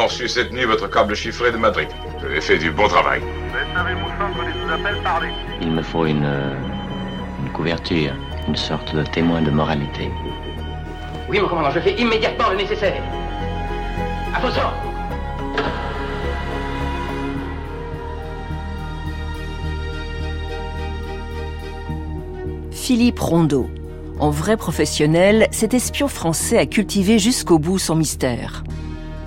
avons reçu cette nuit votre câble chiffré de Madrid. Vous avez fait du bon travail. Il me faut une, euh, une couverture, une sorte de témoin de moralité. Oui, mon commandant, je fais immédiatement le nécessaire. À vos ordres. Philippe Rondeau. En vrai professionnel, cet espion français a cultivé jusqu'au bout son mystère.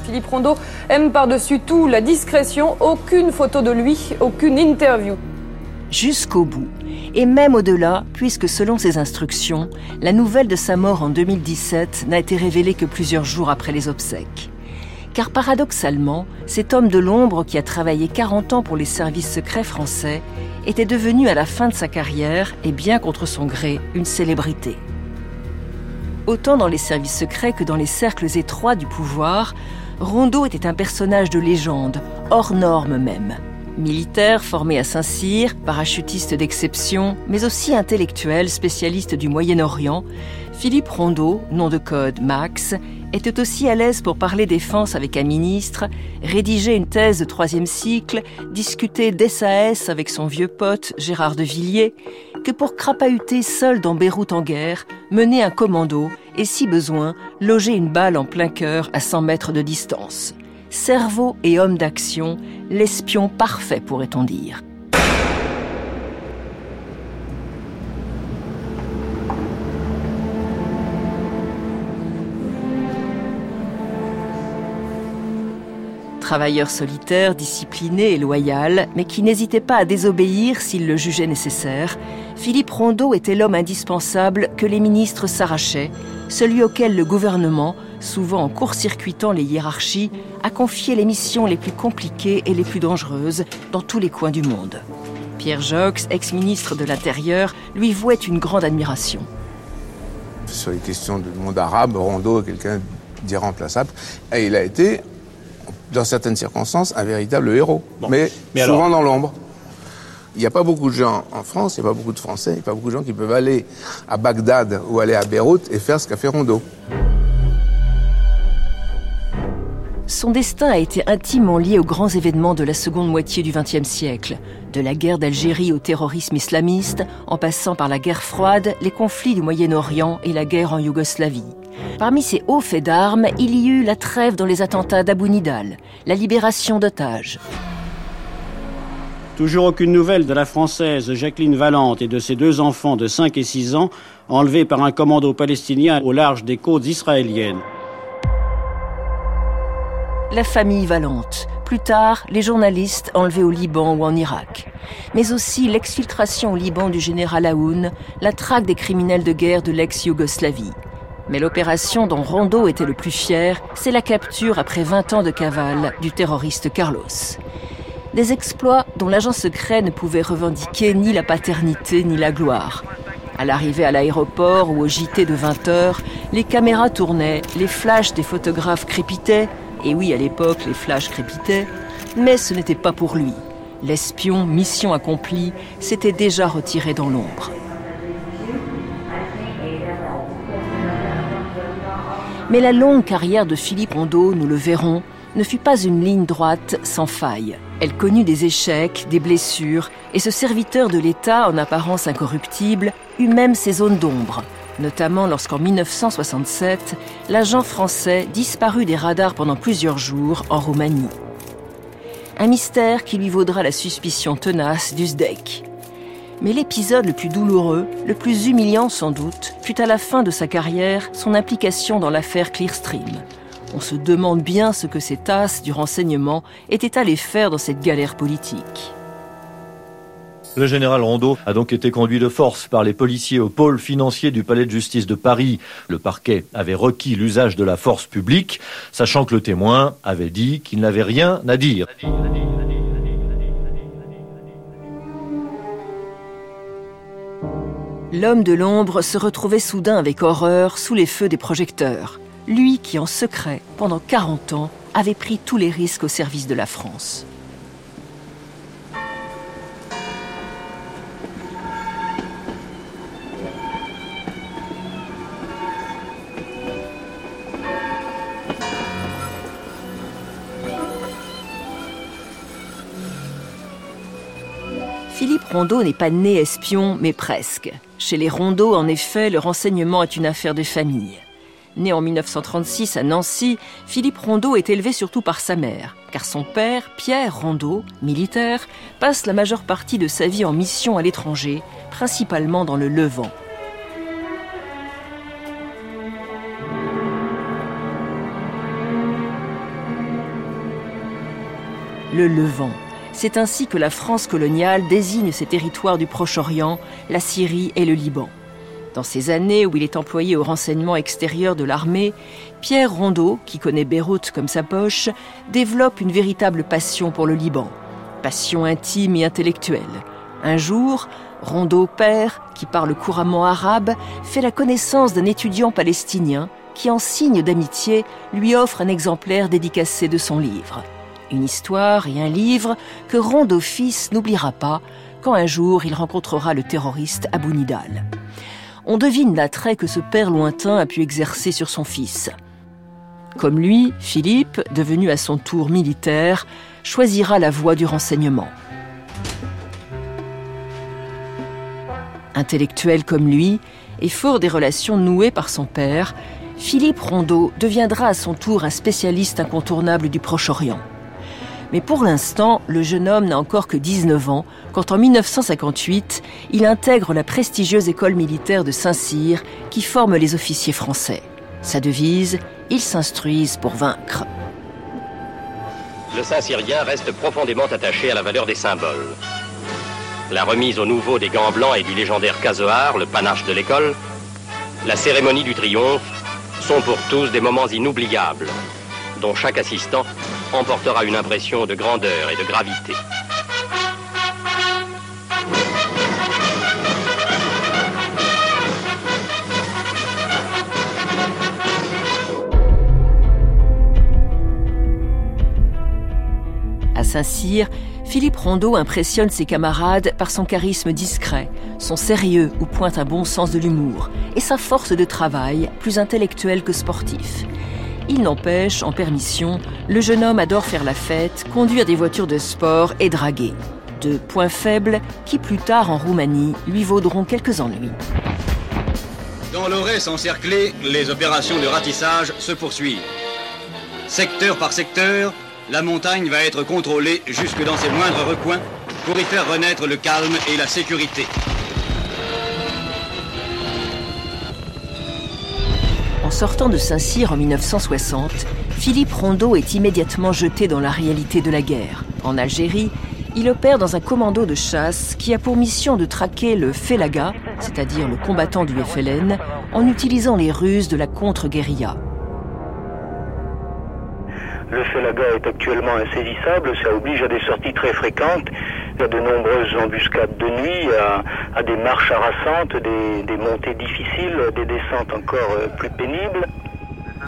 Philippe Rondeau aime par-dessus tout la discrétion, aucune photo de lui, aucune interview. Jusqu'au bout. Et même au-delà, puisque selon ses instructions, la nouvelle de sa mort en 2017 n'a été révélée que plusieurs jours après les obsèques. Car paradoxalement, cet homme de l'ombre qui a travaillé 40 ans pour les services secrets français était devenu à la fin de sa carrière, et bien contre son gré, une célébrité. Autant dans les services secrets que dans les cercles étroits du pouvoir, Rondeau était un personnage de légende, hors norme même. Militaire formé à Saint-Cyr, parachutiste d'exception, mais aussi intellectuel spécialiste du Moyen-Orient, Philippe Rondeau, nom de code Max, était aussi à l'aise pour parler défense avec un ministre, rédiger une thèse de troisième cycle, discuter d'SAS avec son vieux pote Gérard de Villiers, que pour crapahuter seul dans Beyrouth en guerre, mener un commando et, si besoin, loger une balle en plein cœur à 100 mètres de distance cerveau et homme d'action, l'espion parfait pourrait-on dire. Travailleur solitaire, discipliné et loyal, mais qui n'hésitait pas à désobéir s'il le jugeait nécessaire, Philippe Rondeau était l'homme indispensable que les ministres s'arrachaient, celui auquel le gouvernement, souvent en court-circuitant les hiérarchies, a confié les missions les plus compliquées et les plus dangereuses dans tous les coins du monde. Pierre Jox, ex-ministre de l'Intérieur, lui vouait une grande admiration. Sur les questions du monde arabe, Rondeau est quelqu'un d'irremplaçable. Et il a été, dans certaines circonstances, un véritable héros. mais, souvent dans l'ombre. Il n'y a pas beaucoup de gens en France, il n'y a pas beaucoup de Français, il n'y a pas beaucoup de gens qui peuvent aller à Bagdad ou aller à Beyrouth et faire ce qu'a fait Rondeau. Son destin a été intimement lié aux grands événements de la seconde moitié du XXe siècle, de la guerre d'Algérie au terrorisme islamiste, en passant par la guerre froide, les conflits du Moyen-Orient et la guerre en Yougoslavie. Parmi ces hauts faits d'armes, il y eut la trêve dans les attentats d'Abu Nidal, la libération d'otages. Toujours aucune nouvelle de la Française Jacqueline Valente et de ses deux enfants de 5 et 6 ans enlevés par un commando palestinien au large des côtes israéliennes la famille Valente, plus tard les journalistes enlevés au Liban ou en Irak, mais aussi l'exfiltration au Liban du général Aoun, la traque des criminels de guerre de l'ex-Yougoslavie. Mais l'opération dont Rondeau était le plus fier, c'est la capture après 20 ans de cavale du terroriste Carlos. Des exploits dont l'agent secret ne pouvait revendiquer ni la paternité ni la gloire. À l'arrivée à l'aéroport ou au JT de 20 heures, les caméras tournaient, les flashs des photographes crépitaient, et oui, à l'époque, les flashs crépitaient, mais ce n'était pas pour lui. L'espion, mission accomplie, s'était déjà retiré dans l'ombre. Mais la longue carrière de Philippe Rondeau, nous le verrons, ne fut pas une ligne droite sans faille. Elle connut des échecs, des blessures, et ce serviteur de l'État, en apparence incorruptible, eut même ses zones d'ombre, notamment lorsqu'en 1967, l'agent français disparut des radars pendant plusieurs jours en Roumanie. Un mystère qui lui vaudra la suspicion tenace d'Uzdek. Mais l'épisode le plus douloureux, le plus humiliant sans doute, fut à la fin de sa carrière son implication dans l'affaire Clearstream. On se demande bien ce que cet as du renseignement était allé faire dans cette galère politique. Le général Rondeau a donc été conduit de force par les policiers au pôle financier du palais de justice de Paris. Le parquet avait requis l'usage de la force publique, sachant que le témoin avait dit qu'il n'avait rien à dire. L'homme de l'ombre se retrouvait soudain avec horreur sous les feux des projecteurs lui qui en secret, pendant 40 ans, avait pris tous les risques au service de la France. Philippe Rondeau n'est pas né espion, mais presque. Chez les Rondeaux, en effet, le renseignement est une affaire de famille. Né en 1936 à Nancy, Philippe Rondeau est élevé surtout par sa mère, car son père, Pierre Rondeau, militaire, passe la majeure partie de sa vie en mission à l'étranger, principalement dans le Levant. Le Levant. C'est ainsi que la France coloniale désigne ces territoires du Proche-Orient, la Syrie et le Liban. Dans ces années où il est employé au renseignement extérieur de l'armée, Pierre Rondeau, qui connaît Beyrouth comme sa poche, développe une véritable passion pour le Liban. Passion intime et intellectuelle. Un jour, Rondeau père, qui parle couramment arabe, fait la connaissance d'un étudiant palestinien qui, en signe d'amitié, lui offre un exemplaire dédicacé de son livre. Une histoire et un livre que Rondeau fils n'oubliera pas quand un jour il rencontrera le terroriste Abou Nidal on devine l'attrait que ce père lointain a pu exercer sur son fils. Comme lui, Philippe, devenu à son tour militaire, choisira la voie du renseignement. Intellectuel comme lui, et fort des relations nouées par son père, Philippe Rondeau deviendra à son tour un spécialiste incontournable du Proche-Orient. Mais pour l'instant, le jeune homme n'a encore que 19 ans quand en 1958, il intègre la prestigieuse école militaire de Saint-Cyr qui forme les officiers français. Sa devise, ils s'instruisent pour vaincre. Le Saint-Cyrien reste profondément attaché à la valeur des symboles. La remise au nouveau des gants blancs et du légendaire casoar, le panache de l'école, la cérémonie du triomphe sont pour tous des moments inoubliables dont chaque assistant emportera une impression de grandeur et de gravité. À Saint-Cyr, Philippe Rondeau impressionne ses camarades par son charisme discret, son sérieux où pointe un bon sens de l'humour et sa force de travail, plus intellectuelle que sportif. Il n'empêche, en permission, le jeune homme adore faire la fête, conduire des voitures de sport et draguer. Deux points faibles qui, plus tard en Roumanie, lui vaudront quelques ennuis. Dans l'Aurès encerclé, les opérations de ratissage se poursuivent. Secteur par secteur, la montagne va être contrôlée jusque dans ses moindres recoins pour y faire renaître le calme et la sécurité. Sortant de Saint-Cyr en 1960, Philippe Rondeau est immédiatement jeté dans la réalité de la guerre. En Algérie, il opère dans un commando de chasse qui a pour mission de traquer le Felaga, c'est-à-dire le combattant du FLN, en utilisant les ruses de la contre-guérilla. Le Felaga est actuellement insaisissable, ça oblige à des sorties très fréquentes, à de nombreuses embuscades de nuit, à, des marches harassantes, des, montées difficiles, des descentes encore euh, plus pénibles.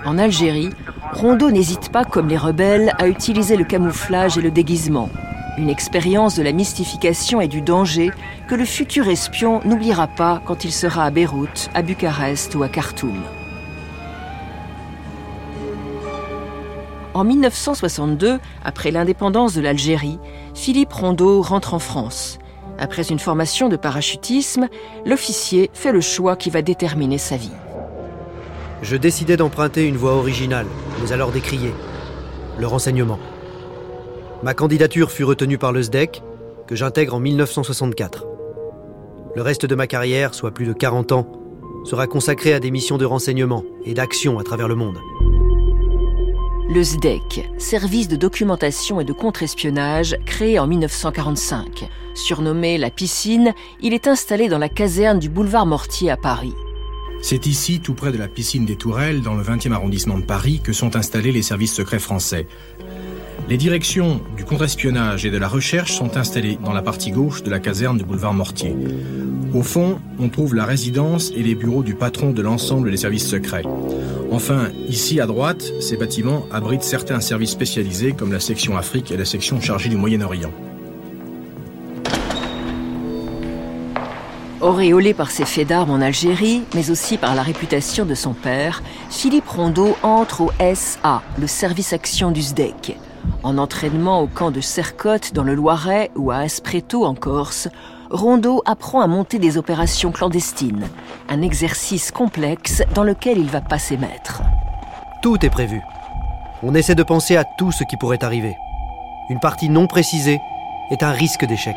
En Algérie, Rondeau n'hésite pas, comme les rebelles, à utiliser le camouflage et le déguisement. Une expérience de la mystification et du danger que le futur espion n'oubliera pas quand il sera à Beyrouth, à Bucarest ou à Khartoum. En 1962, après l'indépendance de l'Algérie, Philippe Rondeau rentre en France. Après une formation de parachutisme, l'officier fait le choix qui va déterminer sa vie. Je décidai d'emprunter une voie originale, mais alors décriée. Le renseignement. Ma candidature fut retenue par le SDEC, que j'intègre en 1964. Le reste de ma carrière, soit plus de 40 ans, sera consacré à des missions de renseignement et d'action à travers le monde. Le SDEC, service de documentation et de contre-espionnage, créé en 1945. Surnommé la piscine, il est installé dans la caserne du boulevard Mortier à Paris. C'est ici, tout près de la piscine des Tourelles, dans le 20e arrondissement de Paris, que sont installés les services secrets français. Les directions du contre-espionnage et de la recherche sont installées dans la partie gauche de la caserne du boulevard Mortier. Au fond, on trouve la résidence et les bureaux du patron de l'ensemble des services secrets. Enfin, ici à droite, ces bâtiments abritent certains services spécialisés comme la section Afrique et la section chargée du Moyen-Orient. Auréolé par ses faits d'armes en Algérie, mais aussi par la réputation de son père, Philippe Rondeau entre au SA, le service action du SDEC. En entraînement au camp de Sercotte dans le Loiret ou à Aspreto en Corse, Rondeau apprend à monter des opérations clandestines, un exercice complexe dans lequel il va pas s'émettre. Tout est prévu. On essaie de penser à tout ce qui pourrait arriver. Une partie non précisée est un risque d'échec.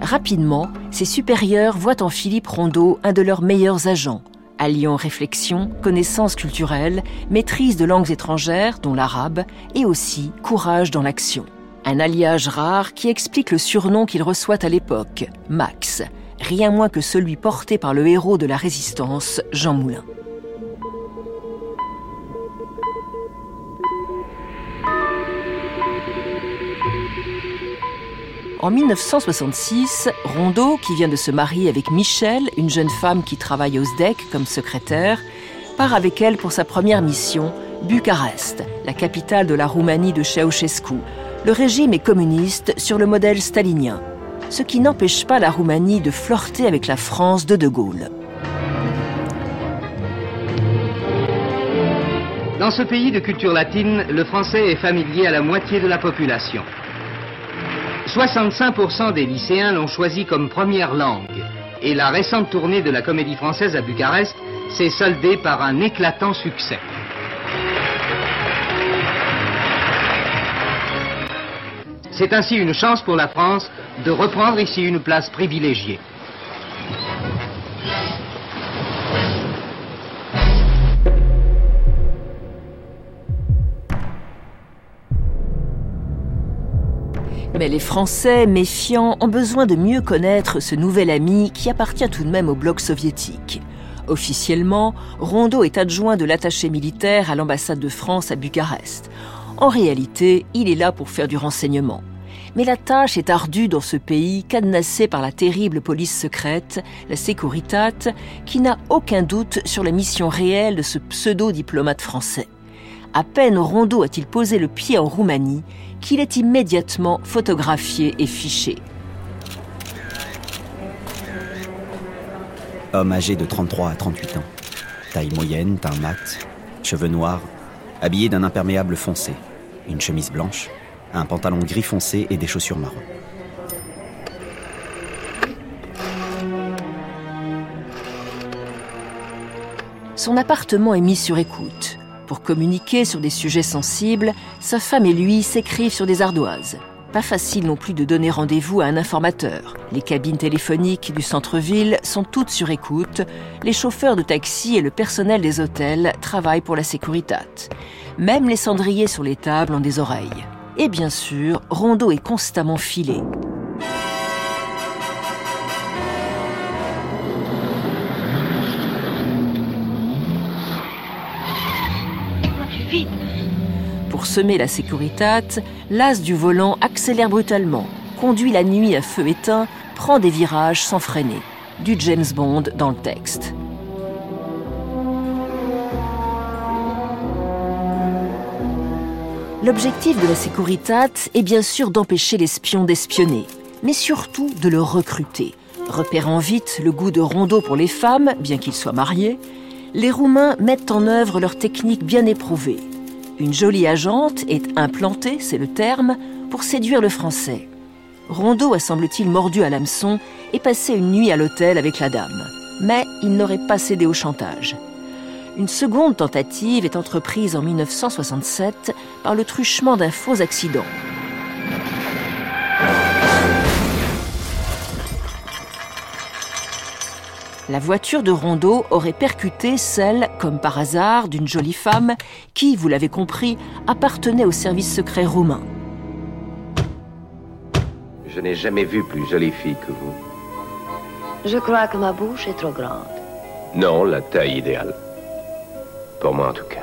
Rapidement, ses supérieurs voient en Philippe Rondeau un de leurs meilleurs agents, alliant réflexion, connaissances culturelles, maîtrise de langues étrangères, dont l'arabe, et aussi courage dans l'action. Un alliage rare qui explique le surnom qu'il reçoit à l'époque, Max, rien moins que celui porté par le héros de la résistance, Jean Moulin. En 1966, Rondeau, qui vient de se marier avec Michel, une jeune femme qui travaille au SDEC comme secrétaire, part avec elle pour sa première mission, Bucarest, la capitale de la Roumanie de Ceausescu. Le régime est communiste sur le modèle stalinien, ce qui n'empêche pas la Roumanie de flirter avec la France de De Gaulle. Dans ce pays de culture latine, le français est familier à la moitié de la population. 65% des lycéens l'ont choisi comme première langue. Et la récente tournée de la comédie française à Bucarest s'est soldée par un éclatant succès. C'est ainsi une chance pour la France de reprendre ici une place privilégiée. Mais les Français, méfiants, ont besoin de mieux connaître ce nouvel ami qui appartient tout de même au bloc soviétique. Officiellement, Rondeau est adjoint de l'attaché militaire à l'ambassade de France à Bucarest. En réalité, il est là pour faire du renseignement. Mais la tâche est ardue dans ce pays cadenassé par la terrible police secrète, la Securitate, qui n'a aucun doute sur la mission réelle de ce pseudo-diplomate français. À peine Rondeau a-t-il posé le pied en Roumanie qu'il est immédiatement photographié et fiché. Homme âgé de 33 à 38 ans. Taille moyenne, teint mat, cheveux noirs, habillé d'un imperméable foncé, une chemise blanche, un pantalon gris foncé et des chaussures marron. Son appartement est mis sur écoute. Pour communiquer sur des sujets sensibles, sa femme et lui s'écrivent sur des ardoises. Pas facile non plus de donner rendez-vous à un informateur. Les cabines téléphoniques du centre-ville sont toutes sur écoute. Les chauffeurs de taxi et le personnel des hôtels travaillent pour la sécurité. Même les cendriers sur les tables ont des oreilles. Et bien sûr, Rondeau est constamment filé. Semer la sécuritate, l'as du volant accélère brutalement, conduit la nuit à feu éteint, prend des virages sans freiner. Du James Bond dans le texte. L'objectif de la Securitate est bien sûr d'empêcher l'espion d'espionner, mais surtout de le recruter. Repérant vite le goût de rondeau pour les femmes, bien qu'ils soient mariés, les Roumains mettent en œuvre leur technique bien éprouvée. Une jolie agente est implantée, c'est le terme, pour séduire le français. Rondeau a semble-t-il mordu à l'hameçon et passé une nuit à l'hôtel avec la dame. Mais il n'aurait pas cédé au chantage. Une seconde tentative est entreprise en 1967 par le truchement d'un faux accident. La voiture de Rondeau aurait percuté celle, comme par hasard, d'une jolie femme qui, vous l'avez compris, appartenait au service secret roumain. Je n'ai jamais vu plus jolie fille que vous. Je crois que ma bouche est trop grande. Non, la taille idéale. Pour moi en tout cas.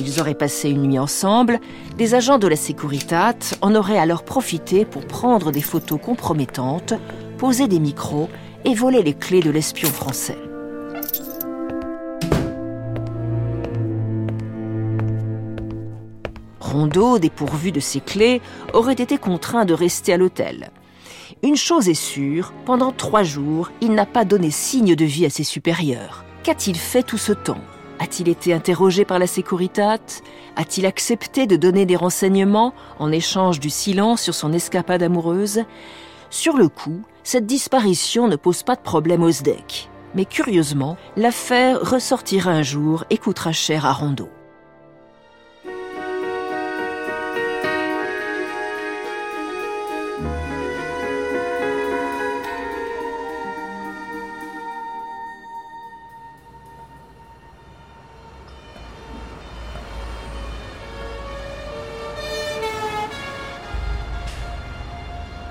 Ils auraient passé une nuit ensemble. Des agents de la Securitate en auraient alors profité pour prendre des photos compromettantes, poser des micros et voler les clés de l'espion français. Rondeau, dépourvu de ses clés, aurait été contraint de rester à l'hôtel. Une chose est sûre, pendant trois jours, il n'a pas donné signe de vie à ses supérieurs. Qu'a-t-il fait tout ce temps? A-t-il été interrogé par la Securitat A-t-il accepté de donner des renseignements en échange du silence sur son escapade amoureuse? Sur le coup, cette disparition ne pose pas de problème au SDEC. Mais curieusement, l'affaire ressortira un jour et coûtera cher à Rondeau.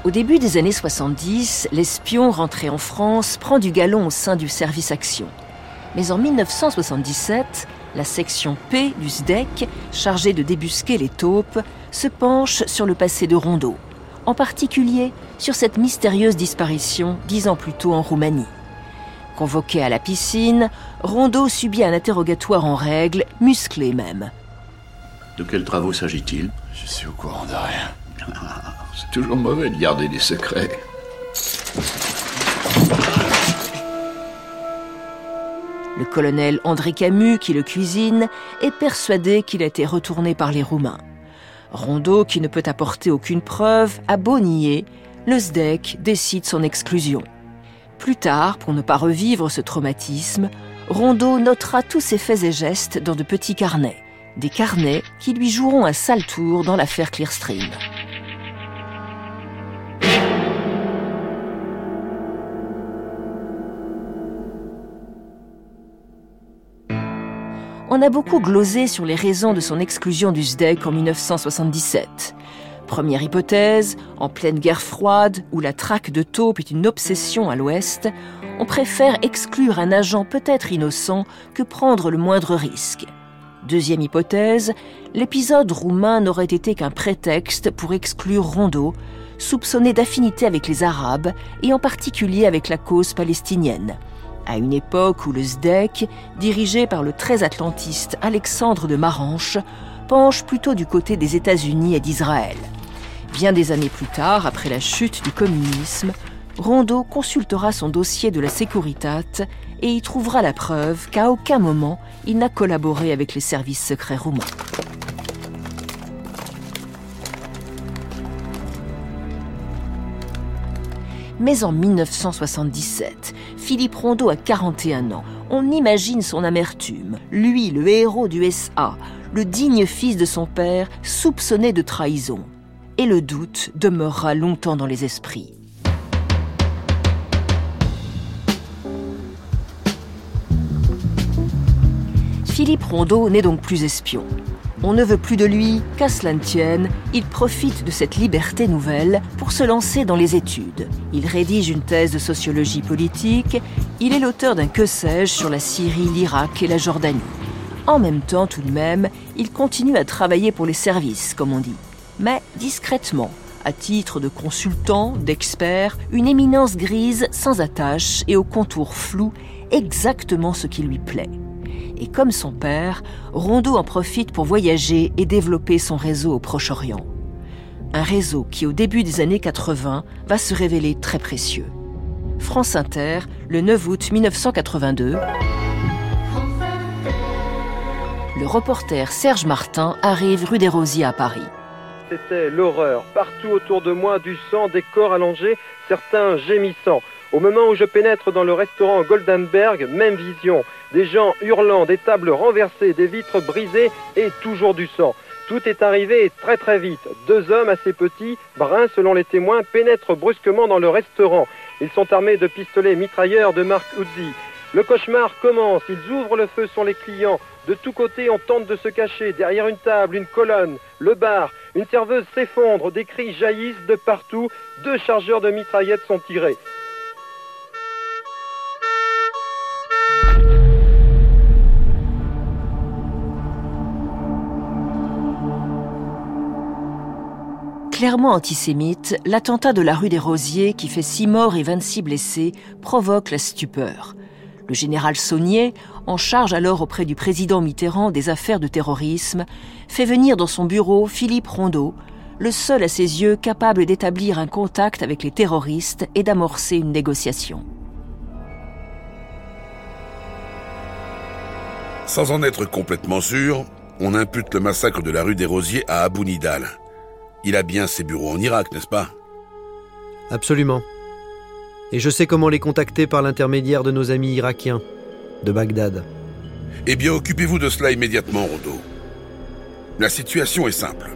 Au début des années 70, l'espion rentré en France prend du galon au sein du service action. Mais en 1977, la section P du SDEC, chargée de débusquer les taupes, se penche sur le passé de Rondeau, en particulier sur cette mystérieuse disparition dix ans plus tôt en Roumanie. Convoqué à la piscine, Rondeau subit un interrogatoire en règle, musclé même. De quels travaux s'agit-il? Je suis au courant de rien. C'est toujours mauvais de garder des secrets. Le colonel André Camus, qui le cuisine, est persuadé qu'il a été retourné par les Roumains. Rondeau, qui ne peut apporter aucune preuve, a beau nier, le SDEC décide son exclusion. Plus tard, pour ne pas revivre ce traumatisme, Rondeau notera tous ses faits et gestes dans de petits carnets. Des carnets qui lui joueront un sale tour dans l'affaire Clearstream. On a beaucoup glosé sur les raisons de son exclusion du SDEC en 1977. Première hypothèse, en pleine guerre froide, où la traque de taupe est une obsession à l'Ouest, on préfère exclure un agent peut-être innocent que prendre le moindre risque. Deuxième hypothèse, l'épisode roumain n'aurait été qu'un prétexte pour exclure Rondeau, soupçonné d'affinité avec les Arabes et en particulier avec la cause palestinienne à une époque où le SDEC, dirigé par le très atlantiste Alexandre de Maranche, penche plutôt du côté des États-Unis et d'Israël. Bien des années plus tard, après la chute du communisme, Rondeau consultera son dossier de la Securitat et y trouvera la preuve qu'à aucun moment il n'a collaboré avec les services secrets roumains. Mais en 1977, Philippe Rondeau a 41 ans. On imagine son amertume. Lui, le héros du SA, le digne fils de son père, soupçonné de trahison. Et le doute demeurera longtemps dans les esprits. Philippe Rondeau n'est donc plus espion. On ne veut plus de lui, qu'à cela ne tienne, il profite de cette liberté nouvelle pour se lancer dans les études. Il rédige une thèse de sociologie politique, il est l'auteur d'un que sais-je sur la Syrie, l'Irak et la Jordanie. En même temps, tout de même, il continue à travailler pour les services, comme on dit, mais discrètement, à titre de consultant, d'expert, une éminence grise sans attache et au contour flou, exactement ce qui lui plaît et comme son père, Rondeau en profite pour voyager et développer son réseau au Proche-Orient. Un réseau qui, au début des années 80, va se révéler très précieux. France Inter, le 9 août 1982. Le reporter Serge Martin arrive rue des Rosiers à Paris. C'était l'horreur. Partout autour de moi, du sang, des corps allongés, certains gémissant. Au moment où je pénètre dans le restaurant Goldenberg, même vision. Des gens hurlant, des tables renversées, des vitres brisées et toujours du sang. Tout est arrivé très très vite. Deux hommes assez petits, bruns selon les témoins, pénètrent brusquement dans le restaurant. Ils sont armés de pistolets mitrailleurs de marque Uzi. Le cauchemar commence, ils ouvrent le feu sur les clients. De tous côtés, on tente de se cacher. Derrière une table, une colonne, le bar, une serveuse s'effondre, des cris jaillissent de partout. Deux chargeurs de mitraillettes sont tirés. Clairement antisémite, l'attentat de la rue des Rosiers, qui fait 6 morts et 26 blessés, provoque la stupeur. Le général Saunier, en charge alors auprès du président Mitterrand des affaires de terrorisme, fait venir dans son bureau Philippe Rondeau, le seul à ses yeux capable d'établir un contact avec les terroristes et d'amorcer une négociation. Sans en être complètement sûr, on impute le massacre de la rue des Rosiers à Abu Nidal. Il a bien ses bureaux en Irak, n'est-ce pas? Absolument. Et je sais comment les contacter par l'intermédiaire de nos amis irakiens, de Bagdad. Eh bien, occupez-vous de cela immédiatement, Rodo. La situation est simple.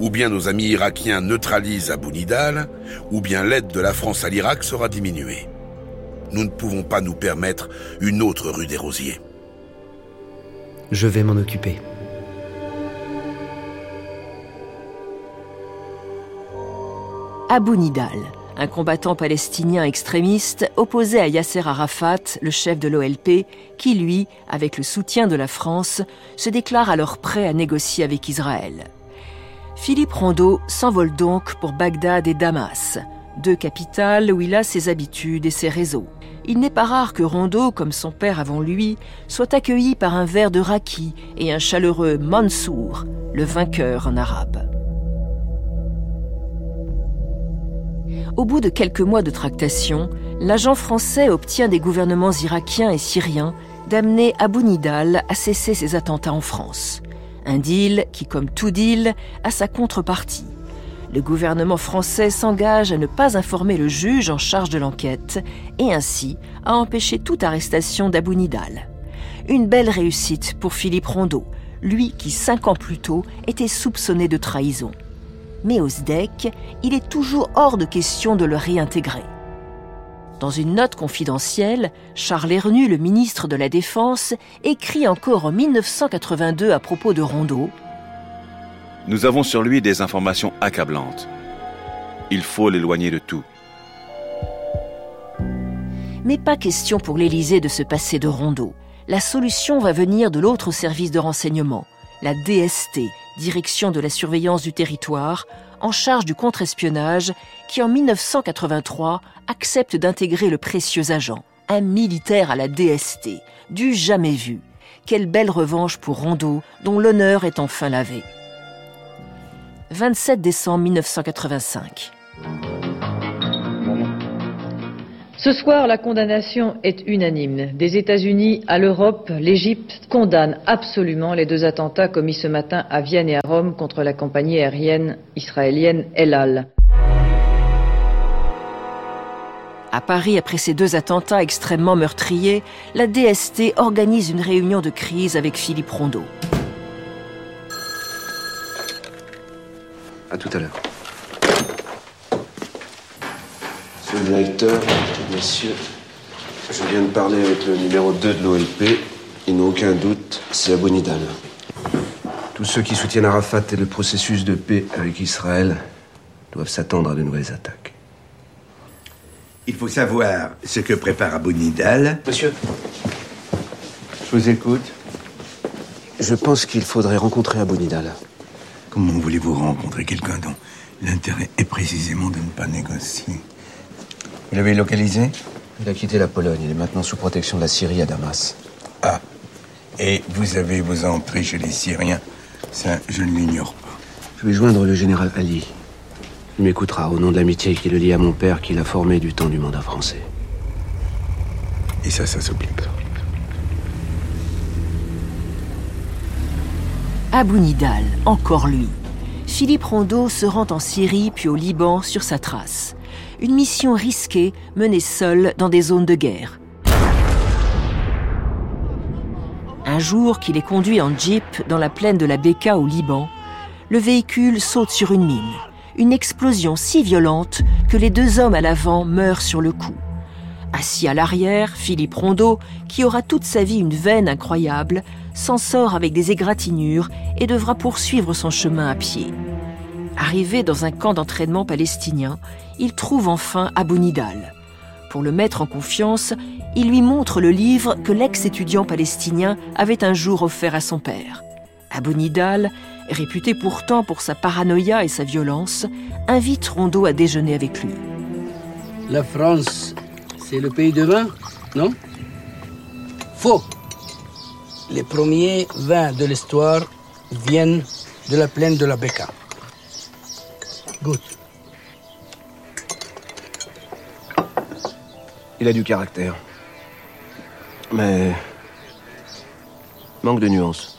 Ou bien nos amis irakiens neutralisent Abu Nidal, ou bien l'aide de la France à l'Irak sera diminuée. Nous ne pouvons pas nous permettre une autre rue des Rosiers. Je vais m'en occuper. Abu Nidal, un combattant palestinien extrémiste opposé à Yasser Arafat, le chef de l'OLP, qui lui, avec le soutien de la France, se déclare alors prêt à négocier avec Israël. Philippe Rondeau s'envole donc pour Bagdad et Damas, deux capitales où il a ses habitudes et ses réseaux. Il n'est pas rare que Rondeau, comme son père avant lui, soit accueilli par un verre de raki et un chaleureux Mansour, le vainqueur en arabe. Au bout de quelques mois de tractation, l'agent français obtient des gouvernements irakiens et syriens d'amener Abu Nidal à cesser ses attentats en France. Un deal qui, comme tout deal, a sa contrepartie. Le gouvernement français s'engage à ne pas informer le juge en charge de l'enquête et ainsi à empêcher toute arrestation d'Abu Nidal. Une belle réussite pour Philippe Rondeau, lui qui cinq ans plus tôt était soupçonné de trahison. Mais au SDEC, il est toujours hors de question de le réintégrer. Dans une note confidentielle, Charles Hernu, le ministre de la Défense, écrit encore en 1982 à propos de Rondeau Nous avons sur lui des informations accablantes. Il faut l'éloigner de tout. Mais pas question pour l'Élysée de se passer de Rondeau. La solution va venir de l'autre service de renseignement, la DST, Direction de la surveillance du territoire, en charge du contre-espionnage, qui en 1983 accepte d'intégrer le précieux agent, un militaire à la DST, du jamais vu. Quelle belle revanche pour Rondeau, dont l'honneur est enfin lavé. 27 décembre 1985. Ce soir, la condamnation est unanime. Des États-Unis à l'Europe, l'Égypte condamne absolument les deux attentats commis ce matin à Vienne et à Rome contre la compagnie aérienne israélienne El Al. À Paris, après ces deux attentats extrêmement meurtriers, la DST organise une réunion de crise avec Philippe Rondeau. À tout à l'heure. Monsieur le directeur, messieurs, je viens de parler avec le numéro 2 de l'OLP. Ils n'ont aucun doute, c'est Abu Nidal. Tous ceux qui soutiennent Arafat et le processus de paix avec Israël doivent s'attendre à de nouvelles attaques. Il faut savoir ce que prépare Abu Nidal. Monsieur, je vous écoute. Je pense qu'il faudrait rencontrer Abu Nidal. Comment voulez-vous rencontrer quelqu'un dont l'intérêt est précisément de ne pas négocier? Vous l'avez localisé Il a quitté la Pologne. Il est maintenant sous protection de la Syrie à Damas. Ah. Et vous avez vos entrées chez les Syriens Ça, je ne l'ignore pas. Je vais joindre le général Ali. Il m'écoutera au nom de l'amitié qui le lie à mon père qu'il a formé du temps du mandat français. Et ça, ça s'oublie pas. Abu Nidal, encore lui. Philippe Rondeau se rend en Syrie puis au Liban sur sa trace. Une mission risquée menée seule dans des zones de guerre. Un jour qu'il est conduit en jeep dans la plaine de la Beka au Liban, le véhicule saute sur une mine. Une explosion si violente que les deux hommes à l'avant meurent sur le coup. Assis à l'arrière, Philippe Rondeau, qui aura toute sa vie une veine incroyable, s'en sort avec des égratignures et devra poursuivre son chemin à pied. Arrivé dans un camp d'entraînement palestinien, il trouve enfin Abu Nidal. Pour le mettre en confiance, il lui montre le livre que l'ex-étudiant palestinien avait un jour offert à son père. Abu Nidal, réputé pourtant pour sa paranoïa et sa violence, invite Rondeau à déjeuner avec lui. La France, c'est le pays de vin, non? Faux. Les premiers vins de l'histoire viennent de la plaine de la Beka. Goûte. Il a du caractère. Mais Manque de nuances.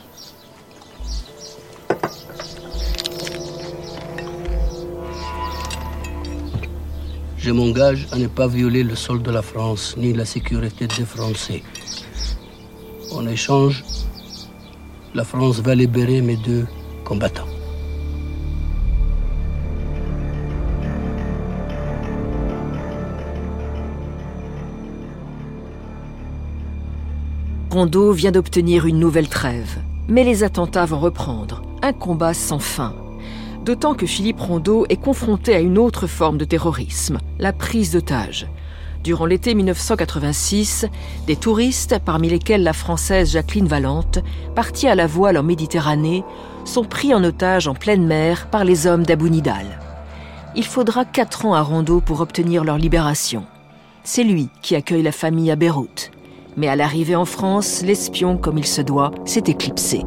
Je m'engage à ne pas violer le sol de la France ni la sécurité des Français. En échange, la France va libérer mes deux combattants. Rondeau vient d'obtenir une nouvelle trêve. Mais les attentats vont reprendre. Un combat sans fin. D'autant que Philippe Rondeau est confronté à une autre forme de terrorisme, la prise d'otages. Durant l'été 1986, des touristes, parmi lesquels la Française Jacqueline Valente, partie à la voile en Méditerranée, sont pris en otage en pleine mer par les hommes d'Abou Nidal. Il faudra quatre ans à Rondeau pour obtenir leur libération. C'est lui qui accueille la famille à Beyrouth. Mais à l'arrivée en France, l'espion, comme il se doit, s'est éclipsé.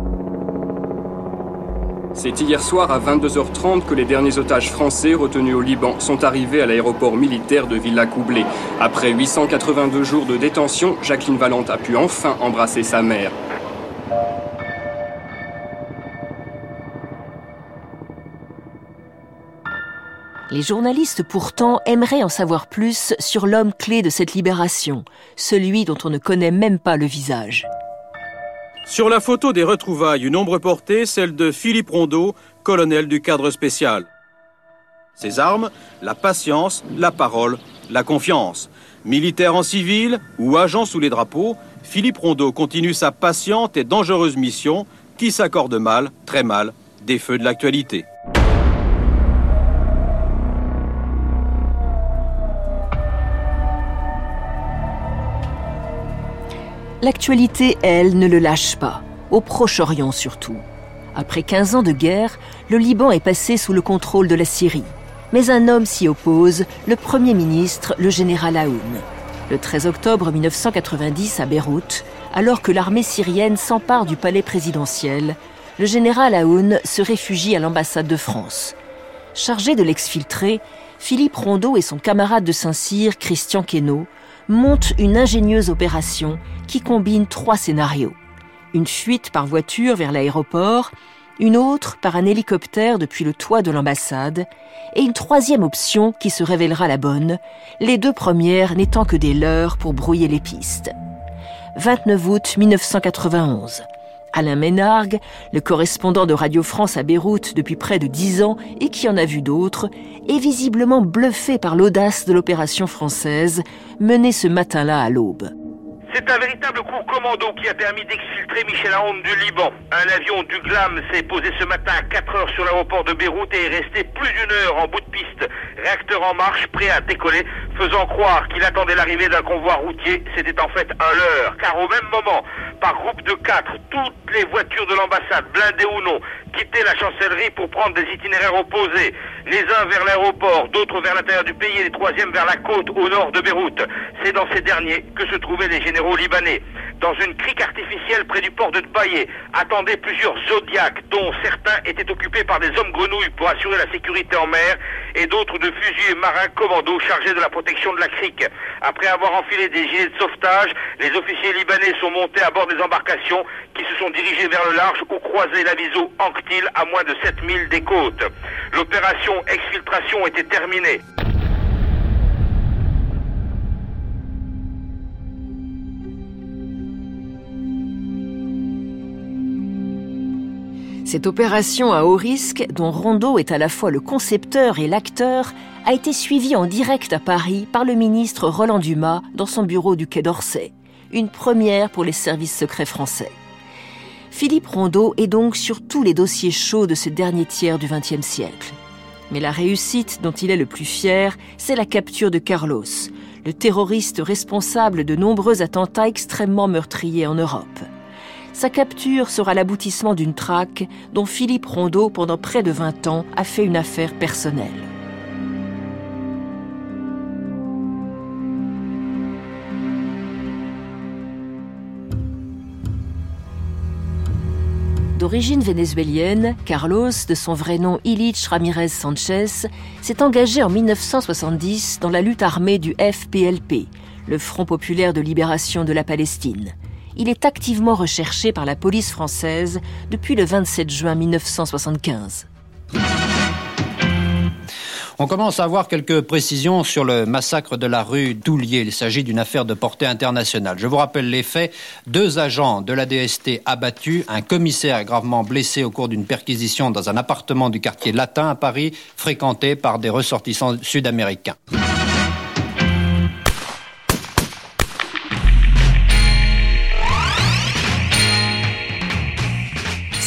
C'est hier soir à 22h30 que les derniers otages français retenus au Liban sont arrivés à l'aéroport militaire de Villa Coublé. Après 882 jours de détention, Jacqueline Valente a pu enfin embrasser sa mère. Les journalistes pourtant aimeraient en savoir plus sur l'homme clé de cette libération, celui dont on ne connaît même pas le visage. Sur la photo des retrouvailles, une ombre portée, celle de Philippe Rondeau, colonel du cadre spécial. Ses armes, la patience, la parole, la confiance. Militaire en civil ou agent sous les drapeaux, Philippe Rondeau continue sa patiente et dangereuse mission qui s'accorde mal, très mal, des feux de l'actualité. L'actualité, elle, ne le lâche pas, au Proche-Orient surtout. Après 15 ans de guerre, le Liban est passé sous le contrôle de la Syrie. Mais un homme s'y oppose, le Premier ministre, le général Aoun. Le 13 octobre 1990 à Beyrouth, alors que l'armée syrienne s'empare du palais présidentiel, le général Aoun se réfugie à l'ambassade de France. Chargé de l'exfiltrer, Philippe Rondeau et son camarade de Saint-Cyr, Christian Queneau, monte une ingénieuse opération qui combine trois scénarios. Une fuite par voiture vers l'aéroport, une autre par un hélicoptère depuis le toit de l'ambassade, et une troisième option qui se révélera la bonne, les deux premières n'étant que des leurres pour brouiller les pistes. 29 août 1991. Alain Ménargue, le correspondant de Radio France à Beyrouth depuis près de dix ans et qui en a vu d'autres, est visiblement bluffé par l'audace de l'opération française menée ce matin-là à l'aube. C'est un véritable coup commando qui a permis d'exfiltrer Michel Aoun du Liban. Un avion du GLAM s'est posé ce matin à 4 heures sur l'aéroport de Beyrouth et est resté plus d'une heure en bout de piste, réacteur en marche, prêt à décoller, faisant croire qu'il attendait l'arrivée d'un convoi routier. C'était en fait un leurre, car au même moment, par groupe de quatre, toutes les voitures de l'ambassade, blindées ou non, quittaient la chancellerie pour prendre des itinéraires opposés. Les uns vers l'aéroport, d'autres vers l'intérieur du pays et les troisièmes vers la côte au nord de Beyrouth. C'est dans ces derniers que se trouvaient les généraux libanais. Dans une crique artificielle près du port de Dbaye, attendaient plusieurs zodiacs, dont certains étaient occupés par des hommes grenouilles pour assurer la sécurité en mer, et d'autres de fusiliers marins commando chargés de la protection de la crique. Après avoir enfilé des gilets de sauvetage, les officiers libanais sont montés à bord des embarcations qui se sont dirigées vers le large ou croisé l'aviso Anctil à moins de 7000 des côtes. L'opération exfiltration était terminée. Cette opération à haut risque, dont Rondeau est à la fois le concepteur et l'acteur, a été suivie en direct à Paris par le ministre Roland Dumas dans son bureau du Quai d'Orsay. Une première pour les services secrets français. Philippe Rondeau est donc sur tous les dossiers chauds de ce dernier tiers du XXe siècle. Mais la réussite dont il est le plus fier, c'est la capture de Carlos, le terroriste responsable de nombreux attentats extrêmement meurtriers en Europe. Sa capture sera l'aboutissement d'une traque dont Philippe Rondeau, pendant près de 20 ans, a fait une affaire personnelle. D'origine vénézuélienne, Carlos, de son vrai nom Illich Ramirez Sanchez, s'est engagé en 1970 dans la lutte armée du FPLP, le Front populaire de libération de la Palestine. Il est activement recherché par la police française depuis le 27 juin 1975. On commence à avoir quelques précisions sur le massacre de la rue Doulier. Il s'agit d'une affaire de portée internationale. Je vous rappelle les faits. Deux agents de la DST abattus, un commissaire gravement blessé au cours d'une perquisition dans un appartement du quartier latin à Paris, fréquenté par des ressortissants sud-américains.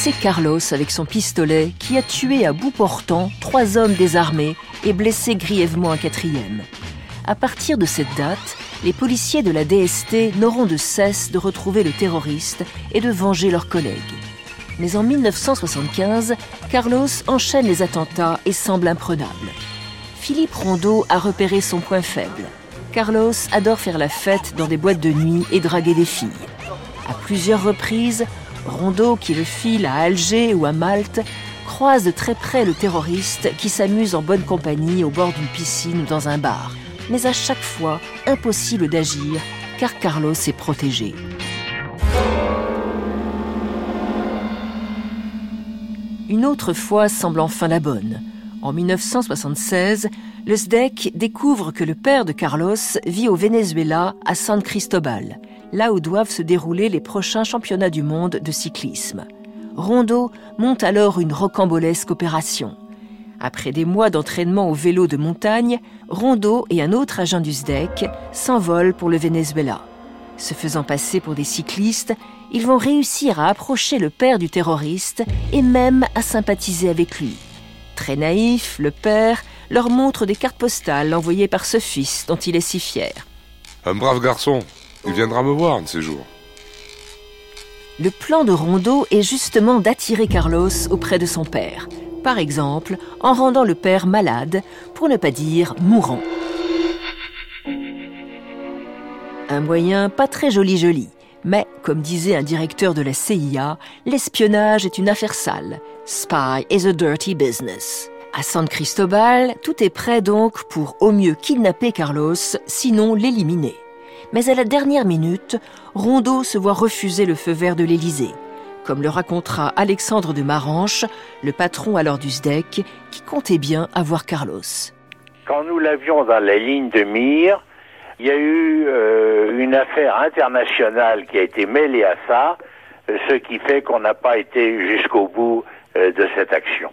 C'est Carlos avec son pistolet qui a tué à bout portant trois hommes désarmés et blessé grièvement un quatrième. À partir de cette date, les policiers de la DST n'auront de cesse de retrouver le terroriste et de venger leurs collègues. Mais en 1975, Carlos enchaîne les attentats et semble imprenable. Philippe Rondeau a repéré son point faible. Carlos adore faire la fête dans des boîtes de nuit et draguer des filles. À plusieurs reprises, Rondeau, qui le file à Alger ou à Malte, croise de très près le terroriste qui s'amuse en bonne compagnie au bord d'une piscine ou dans un bar. Mais à chaque fois, impossible d'agir car Carlos est protégé. Une autre fois semble enfin la bonne. En 1976, le SDEC découvre que le père de Carlos vit au Venezuela à San Cristobal là où doivent se dérouler les prochains championnats du monde de cyclisme. Rondeau monte alors une rocambolesque opération. Après des mois d'entraînement au vélo de montagne, Rondeau et un autre agent du SDEC s'envolent pour le Venezuela. Se faisant passer pour des cyclistes, ils vont réussir à approcher le père du terroriste et même à sympathiser avec lui. Très naïf, le père leur montre des cartes postales envoyées par ce fils dont il est si fier. Un brave garçon, il viendra me voir un de ces jours. Le plan de Rondeau est justement d'attirer Carlos auprès de son père. Par exemple, en rendant le père malade, pour ne pas dire mourant. Un moyen pas très joli joli. Mais, comme disait un directeur de la CIA, l'espionnage est une affaire sale. Spy is a dirty business. À San Cristobal, tout est prêt donc pour au mieux kidnapper Carlos, sinon l'éliminer mais à la dernière minute, Rondeau se voit refuser le feu vert de l'Élysée, comme le racontera Alexandre de Maranche, le patron alors du SDEC, qui comptait bien avoir Carlos. Quand nous l'avions dans la ligne de mire, il y a eu euh, une affaire internationale qui a été mêlée à ça, ce qui fait qu'on n'a pas été jusqu'au bout euh, de cette action.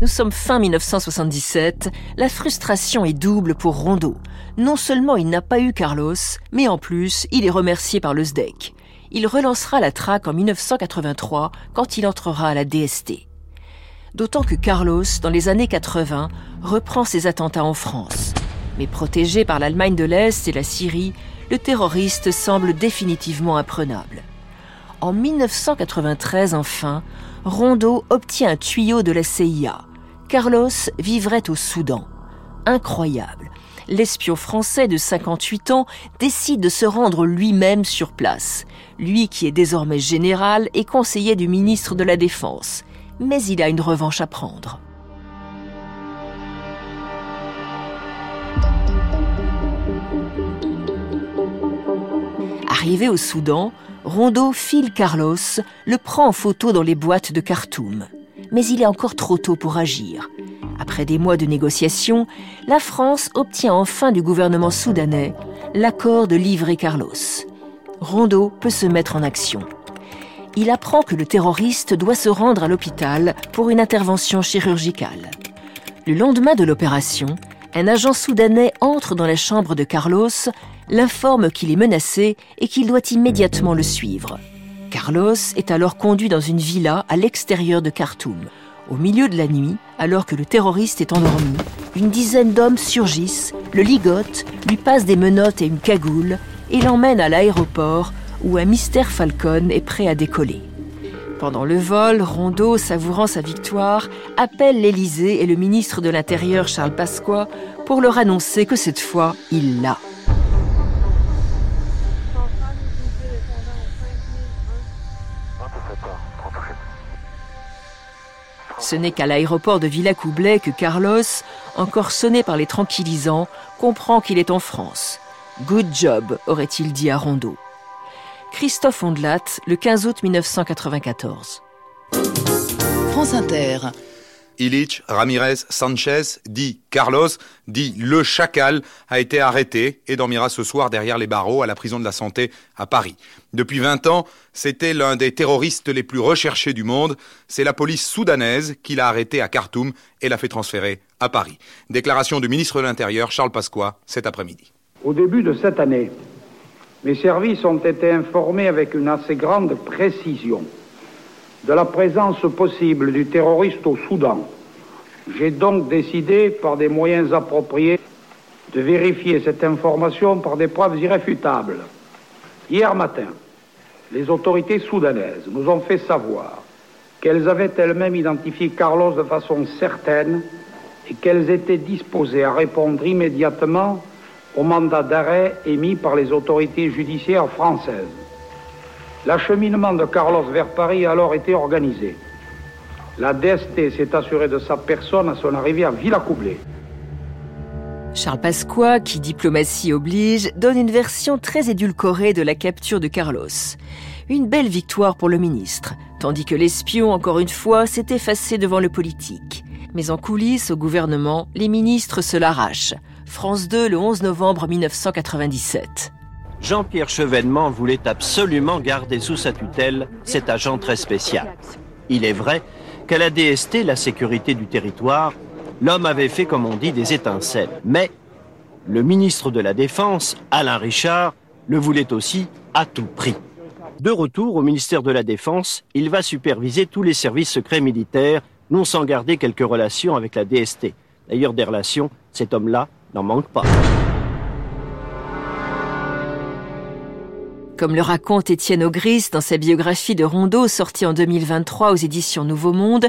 Nous sommes fin 1977, la frustration est double pour Rondeau. Non seulement il n'a pas eu Carlos, mais en plus, il est remercié par le SDEC. Il relancera la traque en 1983 quand il entrera à la DST. D'autant que Carlos, dans les années 80, reprend ses attentats en France. Mais protégé par l'Allemagne de l'Est et la Syrie, le terroriste semble définitivement imprenable. En 1993, enfin, Rondeau obtient un tuyau de la CIA. Carlos vivrait au Soudan. Incroyable. L'espion français de 58 ans décide de se rendre lui-même sur place. Lui qui est désormais général et conseiller du ministre de la Défense. Mais il a une revanche à prendre. Arrivé au Soudan, Rondeau file Carlos, le prend en photo dans les boîtes de Khartoum mais il est encore trop tôt pour agir. Après des mois de négociations, la France obtient enfin du gouvernement soudanais l'accord de livrer Carlos. Rondeau peut se mettre en action. Il apprend que le terroriste doit se rendre à l'hôpital pour une intervention chirurgicale. Le lendemain de l'opération, un agent soudanais entre dans la chambre de Carlos, l'informe qu'il est menacé et qu'il doit immédiatement le suivre. Carlos est alors conduit dans une villa à l'extérieur de Khartoum. Au milieu de la nuit, alors que le terroriste est endormi, une dizaine d'hommes surgissent, le ligotent, lui passent des menottes et une cagoule et l'emmènent à l'aéroport où un mystère Falcon est prêt à décoller. Pendant le vol, Rondeau, savourant sa victoire, appelle l'Élysée et le ministre de l'Intérieur Charles Pasqua pour leur annoncer que cette fois, il l'a. Ce n'est qu'à l'aéroport de Villacoublay que Carlos, encore sonné par les tranquillisants, comprend qu'il est en France. Good job, aurait-il dit à Rondeau. Christophe Ondelat, le 15 août 1994. France Inter. Illich Ramirez Sanchez, dit Carlos, dit Le Chacal, a été arrêté et dormira ce soir derrière les barreaux à la prison de la Santé à Paris. Depuis 20 ans, c'était l'un des terroristes les plus recherchés du monde. C'est la police soudanaise qui l'a arrêté à Khartoum et l'a fait transférer à Paris. Déclaration du ministre de l'Intérieur, Charles Pasqua, cet après-midi. Au début de cette année, mes services ont été informés avec une assez grande précision de la présence possible du terroriste au Soudan. J'ai donc décidé, par des moyens appropriés, de vérifier cette information par des preuves irréfutables. Hier matin, les autorités soudanaises nous ont fait savoir qu'elles avaient elles-mêmes identifié Carlos de façon certaine et qu'elles étaient disposées à répondre immédiatement au mandat d'arrêt émis par les autorités judiciaires françaises. L'acheminement de Carlos vers Paris a alors été organisé. La DST s'est assurée de sa personne à son arrivée à Villacoublay. Charles Pasqua, qui diplomatie oblige, donne une version très édulcorée de la capture de Carlos. Une belle victoire pour le ministre, tandis que l'espion, encore une fois, s'est effacé devant le politique. Mais en coulisses, au gouvernement, les ministres se l'arrachent. France 2, le 11 novembre 1997. Jean-Pierre Chevènement voulait absolument garder sous sa tutelle cet agent très spécial. Il est vrai qu'à la DST, la sécurité du territoire, l'homme avait fait, comme on dit, des étincelles. Mais le ministre de la Défense, Alain Richard, le voulait aussi à tout prix. De retour au ministère de la Défense, il va superviser tous les services secrets militaires, non sans garder quelques relations avec la DST. D'ailleurs, des relations, cet homme-là n'en manque pas. Comme le raconte Étienne Augris dans sa biographie de Rondeau sortie en 2023 aux éditions Nouveau Monde,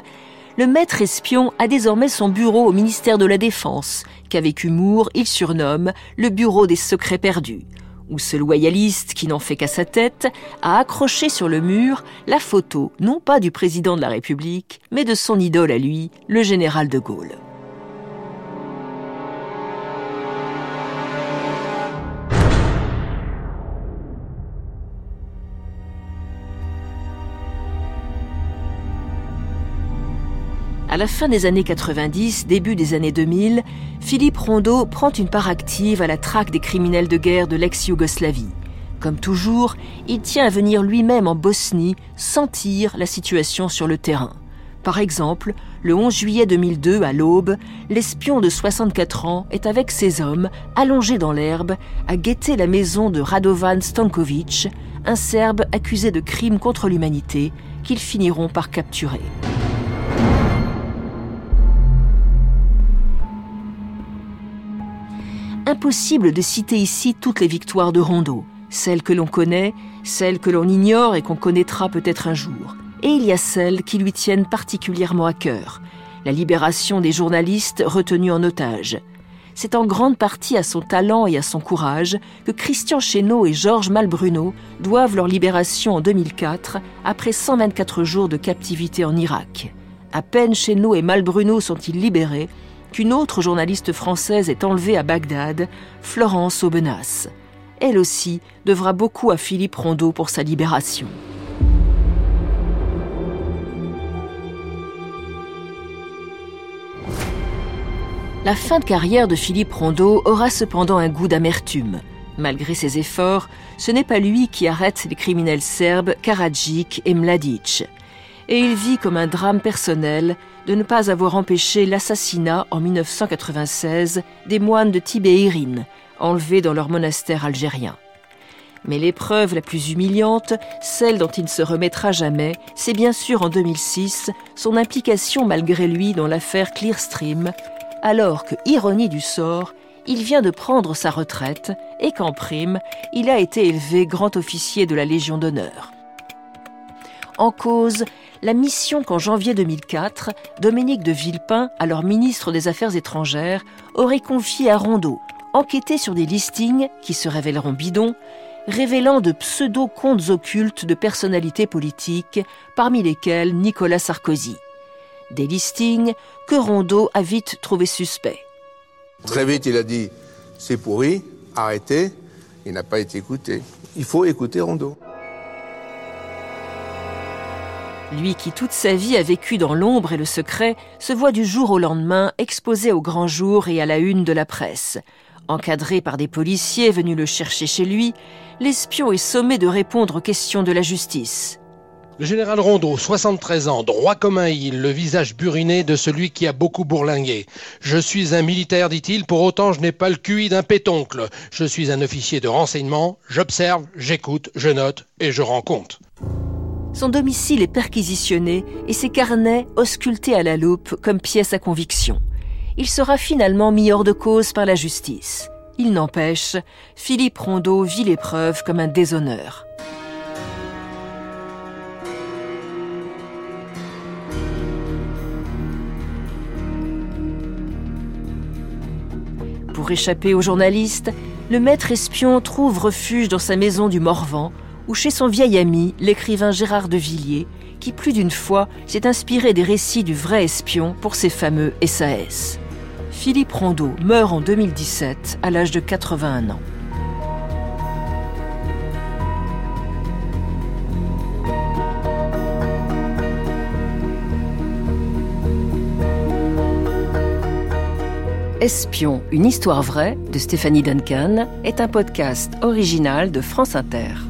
le maître espion a désormais son bureau au ministère de la Défense, qu'avec humour il surnomme le bureau des secrets perdus, où ce loyaliste qui n'en fait qu'à sa tête a accroché sur le mur la photo non pas du président de la République, mais de son idole à lui, le général de Gaulle. À la fin des années 90, début des années 2000, Philippe Rondeau prend une part active à la traque des criminels de guerre de l'ex-Yougoslavie. Comme toujours, il tient à venir lui-même en Bosnie sentir la situation sur le terrain. Par exemple, le 11 juillet 2002, à l'aube, l'espion de 64 ans est avec ses hommes, allongés dans l'herbe, à guetter la maison de Radovan Stankovic, un Serbe accusé de crimes contre l'humanité, qu'ils finiront par capturer. Impossible de citer ici toutes les victoires de Rondeau, celles que l'on connaît, celles que l'on ignore et qu'on connaîtra peut-être un jour. Et il y a celles qui lui tiennent particulièrement à cœur, la libération des journalistes retenus en otage. C'est en grande partie à son talent et à son courage que Christian Chesneau et Georges Malbruno doivent leur libération en 2004 après 124 jours de captivité en Irak. À peine Chesneau et Malbruno sont-ils libérés qu'une autre journaliste française est enlevée à Bagdad, Florence Aubenas. Elle aussi devra beaucoup à Philippe Rondeau pour sa libération. La fin de carrière de Philippe Rondeau aura cependant un goût d'amertume. Malgré ses efforts, ce n'est pas lui qui arrête les criminels serbes Karadžić et Mladic. Et il vit comme un drame personnel de ne pas avoir empêché l'assassinat en 1996 des moines de Tibet-Irine, enlevés dans leur monastère algérien. Mais l'épreuve la plus humiliante, celle dont il ne se remettra jamais, c'est bien sûr en 2006 son implication malgré lui dans l'affaire Clearstream, alors que, ironie du sort, il vient de prendre sa retraite et qu'en prime, il a été élevé grand officier de la Légion d'honneur. En cause, la mission qu'en janvier 2004, Dominique de Villepin, alors ministre des Affaires étrangères, aurait confiée à Rondeau, enquêter sur des listings qui se révéleront bidons, révélant de pseudo-comptes occultes de personnalités politiques, parmi lesquels Nicolas Sarkozy. Des listings que Rondeau a vite trouvé suspects. Très vite, il a dit c'est pourri, arrêtez. Il n'a pas été écouté. Il faut écouter Rondeau. Lui qui toute sa vie a vécu dans l'ombre et le secret se voit du jour au lendemain exposé au grand jour et à la une de la presse. Encadré par des policiers venus le chercher chez lui, l'espion est sommé de répondre aux questions de la justice. Le général Rondeau, 73 ans, droit comme un île, le visage buriné de celui qui a beaucoup bourlingué. Je suis un militaire, dit-il, pour autant je n'ai pas le QI d'un pétoncle. Je suis un officier de renseignement, j'observe, j'écoute, je note et je rends compte. Son domicile est perquisitionné et ses carnets auscultés à la loupe comme pièce à conviction. Il sera finalement mis hors de cause par la justice. Il n'empêche, Philippe Rondeau vit l'épreuve comme un déshonneur. Pour échapper aux journalistes, le maître espion trouve refuge dans sa maison du Morvan ou chez son vieil ami, l'écrivain Gérard de Villiers, qui plus d'une fois s'est inspiré des récits du vrai espion pour ses fameux SAS. Philippe Rondeau meurt en 2017 à l'âge de 81 ans. Espion, une histoire vraie de Stéphanie Duncan est un podcast original de France Inter.